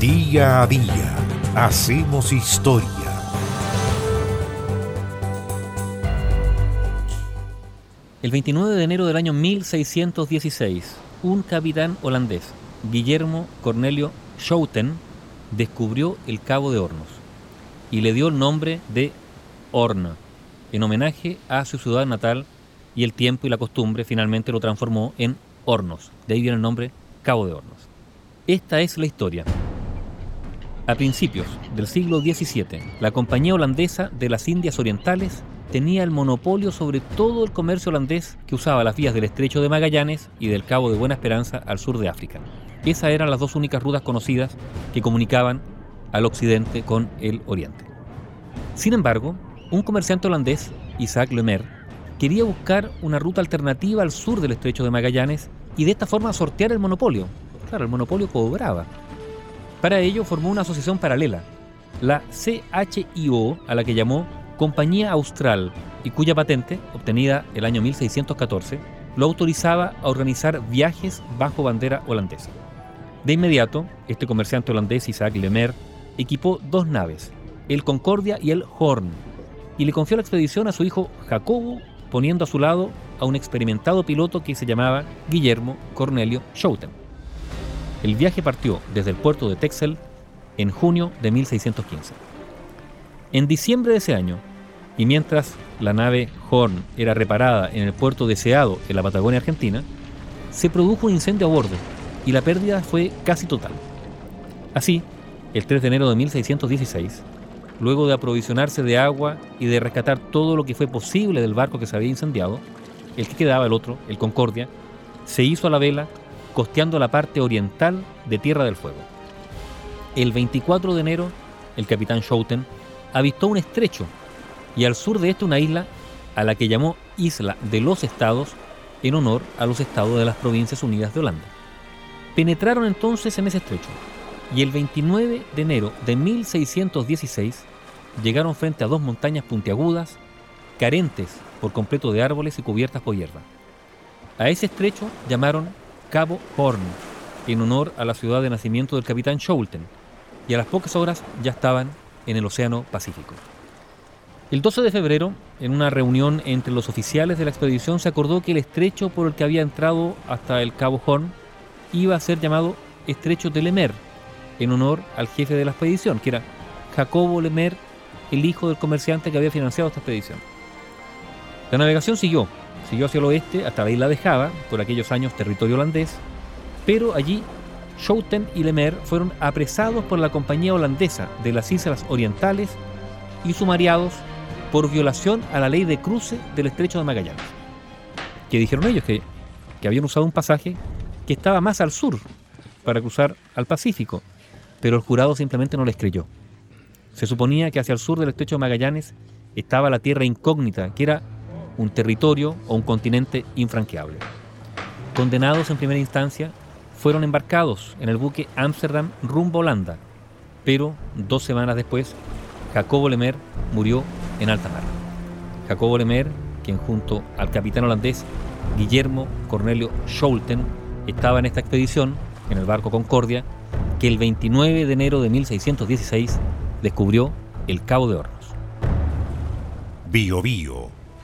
Día a día hacemos historia. El 29 de enero del año 1616, un capitán holandés, Guillermo Cornelio Schouten, descubrió el Cabo de Hornos y le dio el nombre de Horna, en homenaje a su ciudad natal y el tiempo y la costumbre finalmente lo transformó en Hornos. De ahí viene el nombre Cabo de Hornos. Esta es la historia. A principios del siglo XVII, la Compañía Holandesa de las Indias Orientales tenía el monopolio sobre todo el comercio holandés que usaba las vías del Estrecho de Magallanes y del Cabo de Buena Esperanza al sur de África. Esas eran las dos únicas rutas conocidas que comunicaban al occidente con el oriente. Sin embargo, un comerciante holandés, Isaac Lemer, quería buscar una ruta alternativa al sur del estrecho de Magallanes y de esta forma sortear el monopolio. Claro, el monopolio cobraba. Para ello formó una asociación paralela, la CHIO, a la que llamó Compañía Austral, y cuya patente, obtenida el año 1614, lo autorizaba a organizar viajes bajo bandera holandesa. De inmediato, este comerciante holandés, Isaac Lemer, equipó dos naves, el Concordia y el Horn, y le confió la expedición a su hijo Jacobo, poniendo a su lado a un experimentado piloto que se llamaba Guillermo Cornelio Schouten. El viaje partió desde el puerto de Texel en junio de 1615. En diciembre de ese año, y mientras la nave Horn era reparada en el puerto deseado en la Patagonia Argentina, se produjo un incendio a bordo y la pérdida fue casi total. Así, el 3 de enero de 1616, luego de aprovisionarse de agua y de rescatar todo lo que fue posible del barco que se había incendiado, el que quedaba, el otro, el Concordia, se hizo a la vela costeando la parte oriental de Tierra del Fuego. El 24 de enero, el capitán Schouten avistó un estrecho y al sur de este una isla a la que llamó Isla de los Estados en honor a los estados de las Provincias Unidas de Holanda. Penetraron entonces en ese estrecho y el 29 de enero de 1616 llegaron frente a dos montañas puntiagudas, carentes por completo de árboles y cubiertas por hierba. A ese estrecho llamaron Cabo Horn, en honor a la ciudad de nacimiento del capitán Schouten, y a las pocas horas ya estaban en el Océano Pacífico. El 12 de febrero, en una reunión entre los oficiales de la expedición, se acordó que el estrecho por el que había entrado hasta el Cabo Horn iba a ser llamado Estrecho de Lemer, en honor al jefe de la expedición, que era Jacobo Lemer, el hijo del comerciante que había financiado esta expedición. La navegación siguió, siguió hacia el oeste hasta la isla de Java, por aquellos años territorio holandés, pero allí Schouten y Lemer fueron apresados por la compañía holandesa de las Islas Orientales y sumariados por violación a la ley de cruce del estrecho de Magallanes. Que dijeron ellos que, que habían usado un pasaje que estaba más al sur para cruzar al Pacífico, pero el jurado simplemente no les creyó. Se suponía que hacia el sur del estrecho de Magallanes estaba la tierra incógnita, que era un territorio o un continente infranqueable. Condenados en primera instancia, fueron embarcados en el buque Amsterdam rumbo a Holanda, pero dos semanas después, Jacobo Lemer murió en alta mar. Jacobo Lemer, quien junto al capitán holandés Guillermo Cornelio Schouten estaba en esta expedición, en el barco Concordia, que el 29 de enero de 1616 descubrió el Cabo de Hornos. Bio Bio,